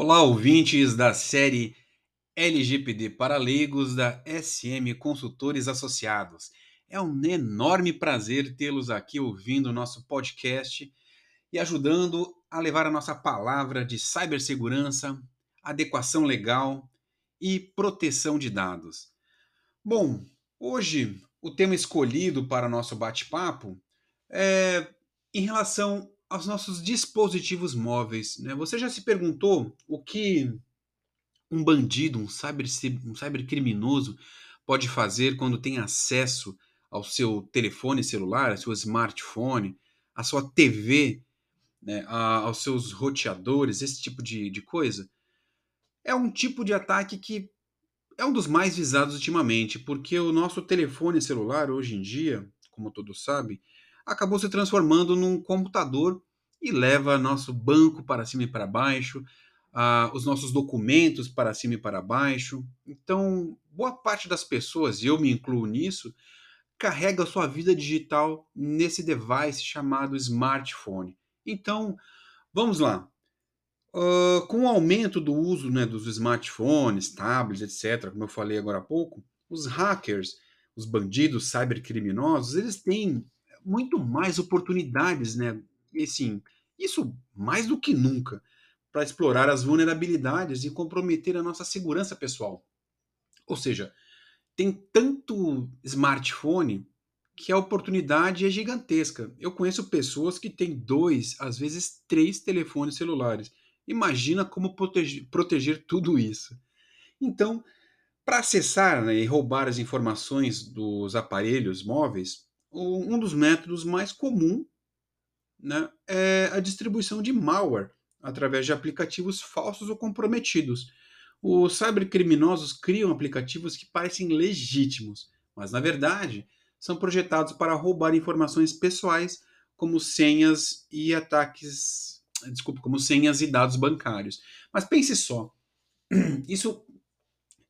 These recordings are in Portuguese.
Olá, ouvintes da série LGPD para leigos da SM Consultores Associados. É um enorme prazer tê-los aqui ouvindo o nosso podcast e ajudando a levar a nossa palavra de cibersegurança, adequação legal e proteção de dados. Bom, hoje o tema escolhido para nosso bate-papo é em relação aos nossos dispositivos móveis. Né? Você já se perguntou o que um bandido, um, cyber, um cybercriminoso pode fazer quando tem acesso ao seu telefone celular, ao seu smartphone, à sua TV, né, a, aos seus roteadores, esse tipo de, de coisa? É um tipo de ataque que é um dos mais visados ultimamente, porque o nosso telefone celular, hoje em dia, como todos sabem, acabou se transformando num computador e leva nosso banco para cima e para baixo, uh, os nossos documentos para cima e para baixo. Então, boa parte das pessoas, e eu me incluo nisso, carrega sua vida digital nesse device chamado smartphone. Então, vamos lá. Uh, com o aumento do uso né, dos smartphones, tablets, etc., como eu falei agora há pouco, os hackers, os bandidos cybercriminosos, eles têm muito mais oportunidades, né? E assim, isso mais do que nunca, para explorar as vulnerabilidades e comprometer a nossa segurança pessoal. Ou seja, tem tanto smartphone que a oportunidade é gigantesca. Eu conheço pessoas que têm dois, às vezes três telefones celulares. Imagina como proteger, proteger tudo isso. Então, para acessar né, e roubar as informações dos aparelhos móveis, um dos métodos mais comum né, é a distribuição de malware através de aplicativos falsos ou comprometidos. Os cybercriminosos criam aplicativos que parecem legítimos, mas na verdade são projetados para roubar informações pessoais, como senhas e ataques, desculpa, como senhas e dados bancários. Mas pense só, isso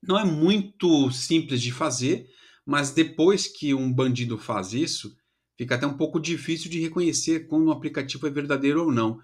não é muito simples de fazer, mas depois que um bandido faz isso, fica até um pouco difícil de reconhecer quando um aplicativo é verdadeiro ou não.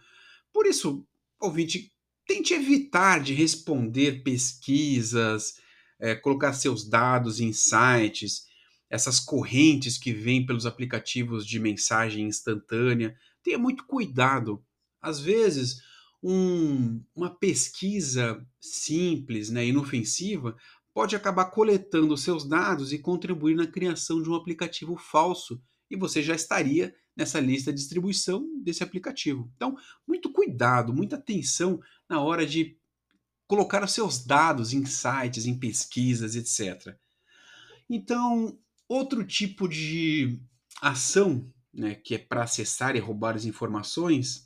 Por isso, ouvinte, tente evitar de responder pesquisas, é, colocar seus dados em sites, essas correntes que vêm pelos aplicativos de mensagem instantânea. Tenha muito cuidado. Às vezes, um, uma pesquisa simples, né, inofensiva, pode acabar coletando seus dados e contribuir na criação de um aplicativo falso e você já estaria nessa lista de distribuição desse aplicativo. Então, muito cuidado, muita atenção na hora de colocar os seus dados em sites, em pesquisas, etc. Então, outro tipo de ação, né, que é para acessar e roubar as informações,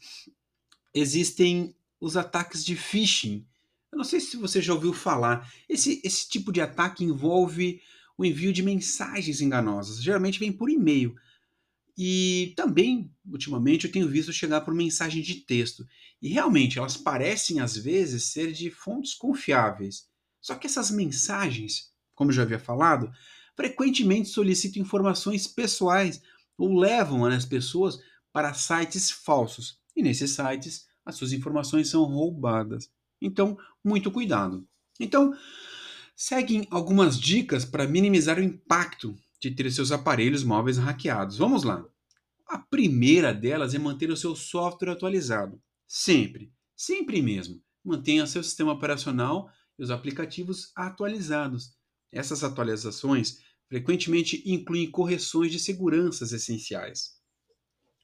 existem os ataques de phishing, eu não sei se você já ouviu falar. Esse, esse tipo de ataque envolve o envio de mensagens enganosas. Geralmente vem por e-mail. E também, ultimamente, eu tenho visto chegar por mensagem de texto. E realmente, elas parecem às vezes ser de fontes confiáveis. Só que essas mensagens, como eu já havia falado, frequentemente solicitam informações pessoais ou levam as pessoas para sites falsos. E nesses sites, as suas informações são roubadas. Então, muito cuidado. Então, seguem algumas dicas para minimizar o impacto de ter seus aparelhos móveis hackeados. Vamos lá. A primeira delas é manter o seu software atualizado. Sempre, sempre mesmo. Mantenha seu sistema operacional e os aplicativos atualizados. Essas atualizações frequentemente incluem correções de seguranças essenciais.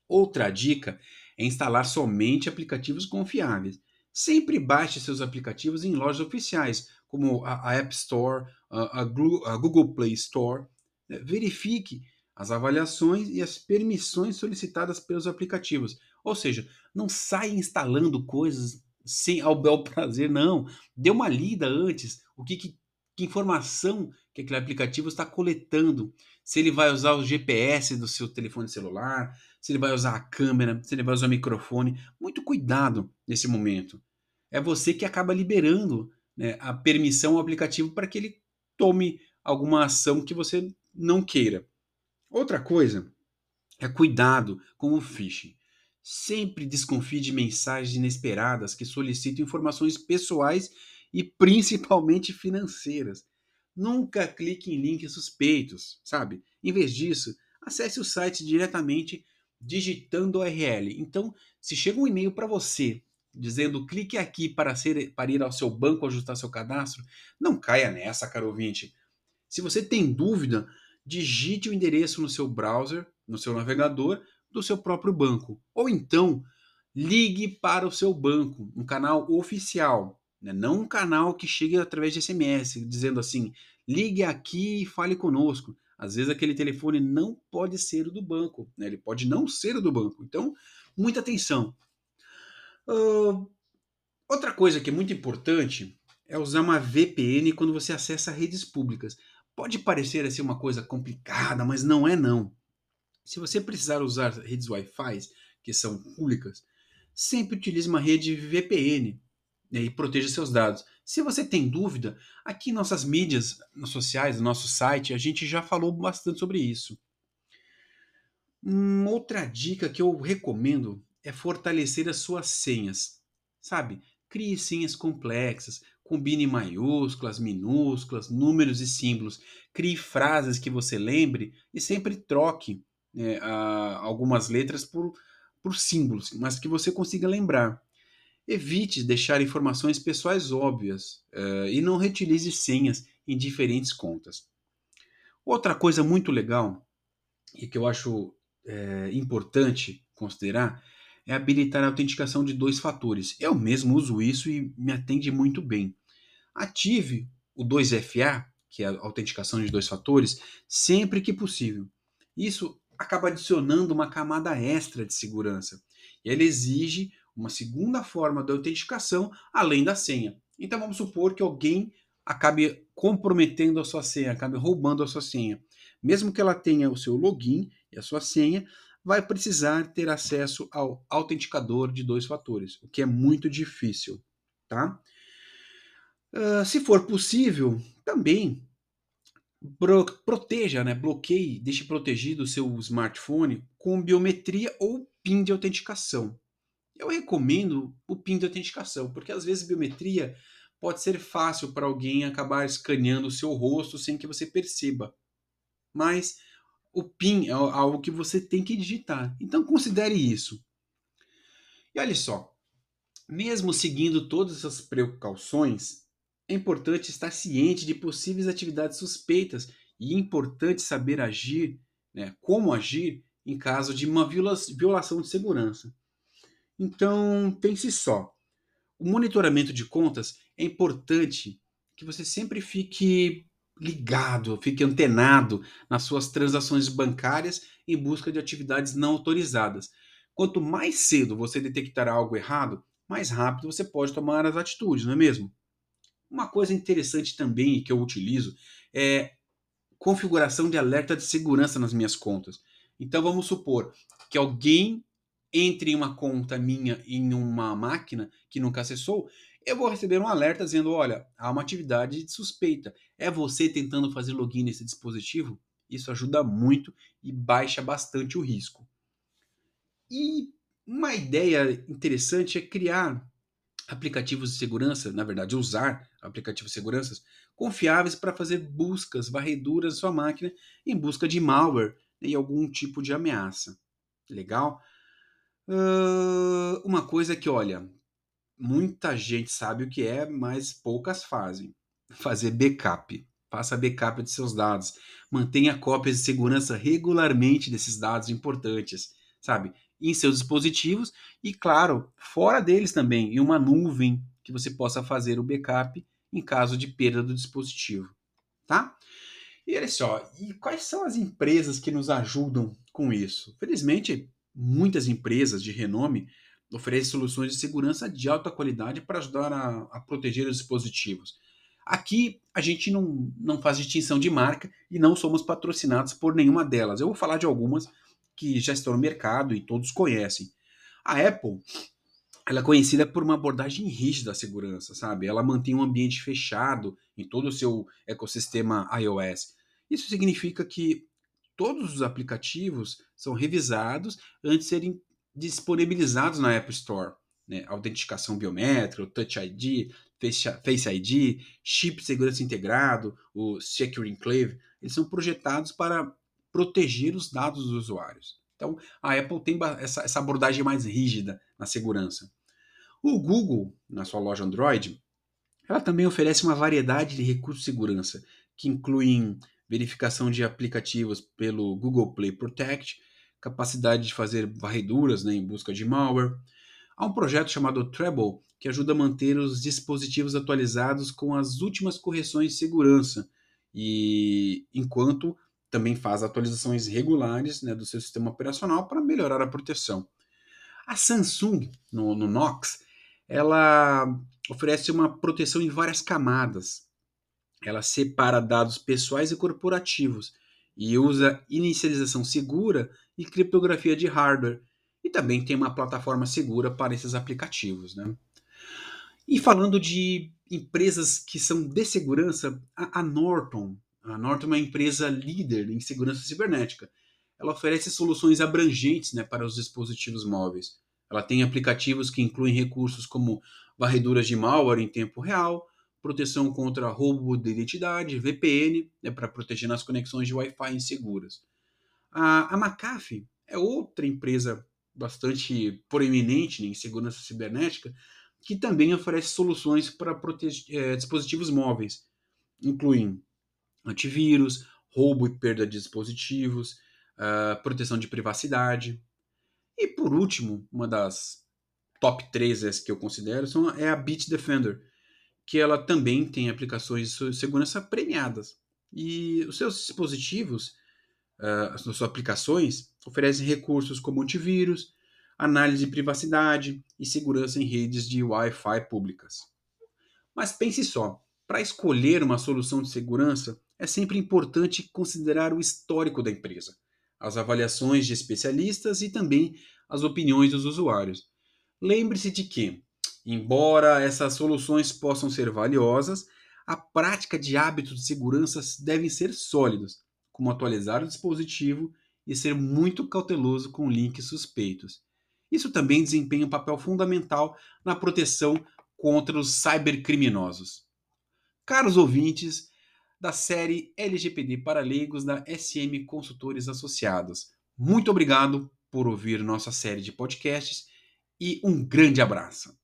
Outra dica é instalar somente aplicativos confiáveis. Sempre baixe seus aplicativos em lojas oficiais, como a App Store, a Google Play Store. Né? Verifique as avaliações e as permissões solicitadas pelos aplicativos. Ou seja, não saia instalando coisas sem ao bel prazer, não. Dê uma lida antes, o que, que, que informação que aquele aplicativo está coletando. Se ele vai usar o GPS do seu telefone celular, se ele vai usar a câmera, se ele vai usar o microfone. Muito cuidado nesse momento. É você que acaba liberando né, a permissão ao aplicativo para que ele tome alguma ação que você não queira. Outra coisa é cuidado com o phishing. Sempre desconfie de mensagens inesperadas que solicitam informações pessoais e principalmente financeiras. Nunca clique em links suspeitos, sabe? Em vez disso, acesse o site diretamente digitando URL. Então, se chega um e-mail para você dizendo clique aqui para, ser, para ir ao seu banco ajustar seu cadastro, não caia nessa, caro ouvinte. Se você tem dúvida, digite o endereço no seu browser, no seu navegador do seu próprio banco. Ou então, ligue para o seu banco, um canal oficial, né? não um canal que chegue através de SMS, dizendo assim: ligue aqui e fale conosco. Às vezes aquele telefone não pode ser o do banco, né? ele pode não ser o do banco. Então, muita atenção. Uh, outra coisa que é muito importante é usar uma VPN quando você acessa redes públicas. Pode parecer assim uma coisa complicada, mas não é não. Se você precisar usar redes Wi-Fi, que são públicas, sempre utilize uma rede VPN né, e proteja seus dados. Se você tem dúvida, aqui em nossas mídias sociais, no nosso site, a gente já falou bastante sobre isso. Uma outra dica que eu recomendo é fortalecer as suas senhas. Sabe? Crie senhas complexas, combine maiúsculas, minúsculas, números e símbolos. Crie frases que você lembre e sempre troque né, a, algumas letras por, por símbolos, mas que você consiga lembrar. Evite deixar informações pessoais óbvias uh, e não reutilize senhas em diferentes contas. Outra coisa muito legal e que eu acho é, importante considerar é habilitar a autenticação de dois fatores. Eu mesmo uso isso e me atende muito bem. Ative o 2FA, que é a autenticação de dois fatores, sempre que possível. Isso acaba adicionando uma camada extra de segurança. E ele exige uma segunda forma de autenticação além da senha. Então vamos supor que alguém acabe comprometendo a sua senha, acabe roubando a sua senha. Mesmo que ela tenha o seu login e a sua senha, vai precisar ter acesso ao autenticador de dois fatores, o que é muito difícil, tá? Uh, se for possível, também proteja, né? bloqueie, deixe protegido o seu smartphone com biometria ou PIN de autenticação. Eu recomendo o PIN de autenticação, porque às vezes biometria pode ser fácil para alguém acabar escaneando o seu rosto sem que você perceba. Mas o PIN é algo que você tem que digitar. Então considere isso. E olha só, mesmo seguindo todas essas precauções, é importante estar ciente de possíveis atividades suspeitas e é importante saber agir, né, como agir em caso de uma violação de segurança. Então, pense só. O monitoramento de contas é importante que você sempre fique ligado, fique antenado nas suas transações bancárias em busca de atividades não autorizadas. Quanto mais cedo você detectar algo errado, mais rápido você pode tomar as atitudes, não é mesmo? Uma coisa interessante também que eu utilizo é configuração de alerta de segurança nas minhas contas. Então vamos supor que alguém entre uma conta minha em uma máquina que nunca acessou, eu vou receber um alerta dizendo: olha, há uma atividade suspeita. É você tentando fazer login nesse dispositivo? Isso ajuda muito e baixa bastante o risco. E uma ideia interessante é criar aplicativos de segurança, na verdade, usar aplicativos de segurança confiáveis para fazer buscas, varreduras na sua máquina em busca de malware e algum tipo de ameaça. Legal? Uh, uma coisa que, olha, muita gente sabe o que é, mas poucas fazem. Fazer backup. Faça backup de seus dados. Mantenha cópias de segurança regularmente desses dados importantes, sabe? Em seus dispositivos e, claro, fora deles também, em uma nuvem que você possa fazer o backup em caso de perda do dispositivo, tá? E olha só, e quais são as empresas que nos ajudam com isso? Felizmente, muitas empresas de renome oferecem soluções de segurança de alta qualidade para ajudar a, a, proteger os dispositivos. Aqui a gente não, não faz distinção de marca e não somos patrocinados por nenhuma delas. Eu vou falar de algumas que já estão no mercado e todos conhecem. A Apple ela é conhecida por uma abordagem rígida à segurança, sabe? Ela mantém um ambiente fechado em todo o seu ecossistema iOS. Isso significa que todos os aplicativos são revisados antes de serem disponibilizados na App Store. Né? Autenticação biométrica, o Touch ID, Face ID, chip de segurança integrado, o Secure Enclave, eles são projetados para proteger os dados dos usuários. Então, a Apple tem essa, essa abordagem mais rígida na segurança. O Google, na sua loja Android, ela também oferece uma variedade de recursos de segurança, que incluem verificação de aplicativos pelo Google Play Protect, capacidade de fazer varreduras né, em busca de malware. Há um projeto chamado Treble, que ajuda a manter os dispositivos atualizados com as últimas correções de segurança, e enquanto também faz atualizações regulares né, do seu sistema operacional para melhorar a proteção. A Samsung, no, no Knox, ela oferece uma proteção em várias camadas. Ela separa dados pessoais e corporativos e usa inicialização segura e criptografia de hardware. E também tem uma plataforma segura para esses aplicativos. Né? E falando de empresas que são de segurança, a, Norton a Norton é uma empresa líder em segurança cibernética. Ela oferece soluções abrangentes né, para os dispositivos móveis. Ela tem aplicativos que incluem recursos como varreduras de malware em tempo real, proteção contra roubo de identidade, VPN, né, para proteger nas conexões de Wi-Fi inseguras. A, a McAfee é outra empresa bastante proeminente né, em segurança cibernética que também oferece soluções para é, dispositivos móveis, incluindo antivírus, roubo e perda de dispositivos, uh, proteção de privacidade. E por último, uma das top 3 que eu considero são, é a Bitdefender, que ela também tem aplicações de segurança premiadas. E os seus dispositivos, uh, as suas aplicações, oferecem recursos como antivírus, análise de privacidade e segurança em redes de Wi-Fi públicas. Mas pense só, para escolher uma solução de segurança, é sempre importante considerar o histórico da empresa, as avaliações de especialistas e também as opiniões dos usuários. Lembre-se de que, embora essas soluções possam ser valiosas, a prática de hábitos de segurança devem ser sólidos, como atualizar o dispositivo e ser muito cauteloso com links suspeitos. Isso também desempenha um papel fundamental na proteção contra os cybercriminosos. Caros ouvintes, da série LGPD para leigos da SM Consultores Associados. Muito obrigado por ouvir nossa série de podcasts e um grande abraço.